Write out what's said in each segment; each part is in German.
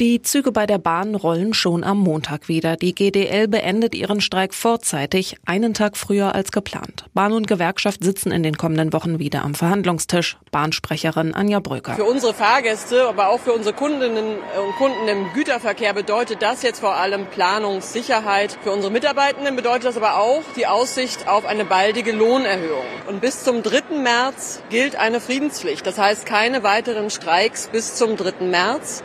Die Züge bei der Bahn rollen schon am Montag wieder. Die GDL beendet ihren Streik vorzeitig, einen Tag früher als geplant. Bahn und Gewerkschaft sitzen in den kommenden Wochen wieder am Verhandlungstisch. Bahnsprecherin Anja Bröker. Für unsere Fahrgäste, aber auch für unsere Kundinnen und Kunden im Güterverkehr bedeutet das jetzt vor allem Planungssicherheit. Für unsere Mitarbeitenden bedeutet das aber auch die Aussicht auf eine baldige Lohnerhöhung. Und bis zum 3. März gilt eine Friedenspflicht. Das heißt keine weiteren Streiks bis zum 3. März.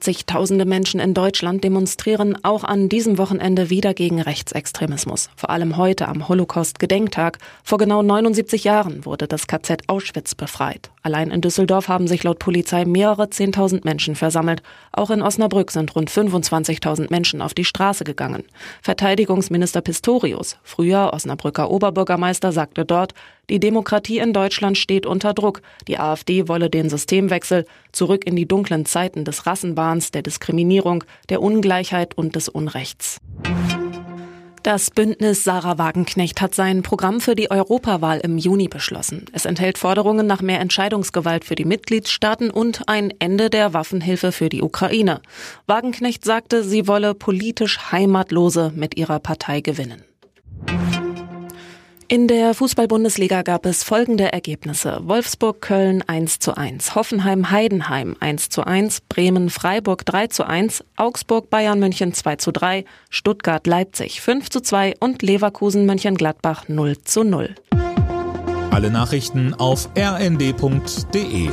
Zigtausende Menschen in Deutschland demonstrieren auch an diesem Wochenende wieder gegen Rechtsextremismus. Vor allem heute am Holocaust-Gedenktag. Vor genau 79 Jahren wurde das KZ Auschwitz befreit. Allein in Düsseldorf haben sich laut Polizei mehrere 10.000 Menschen versammelt. Auch in Osnabrück sind rund 25.000 Menschen auf die Straße gegangen. Verteidigungsminister Pistorius, früher Osnabrücker Oberbürgermeister, sagte dort, die Demokratie in Deutschland steht unter Druck. Die AfD wolle den Systemwechsel zurück in die dunklen Zeiten des Rassenwahns, der Diskriminierung, der Ungleichheit und des Unrechts. Das Bündnis Sarah Wagenknecht hat sein Programm für die Europawahl im Juni beschlossen. Es enthält Forderungen nach mehr Entscheidungsgewalt für die Mitgliedstaaten und ein Ende der Waffenhilfe für die Ukraine. Wagenknecht sagte, sie wolle politisch Heimatlose mit ihrer Partei gewinnen. In der Fußball-Bundesliga gab es folgende Ergebnisse. Wolfsburg-Köln 1 zu 1, Hoffenheim-Heidenheim 1 zu 1, Bremen-Freiburg 3 zu 1, Augsburg-Bayern-München 2 zu 3, Stuttgart-Leipzig 5 zu 2 und Leverkusen-Mönchengladbach 0 zu 0. Alle Nachrichten auf rnd.de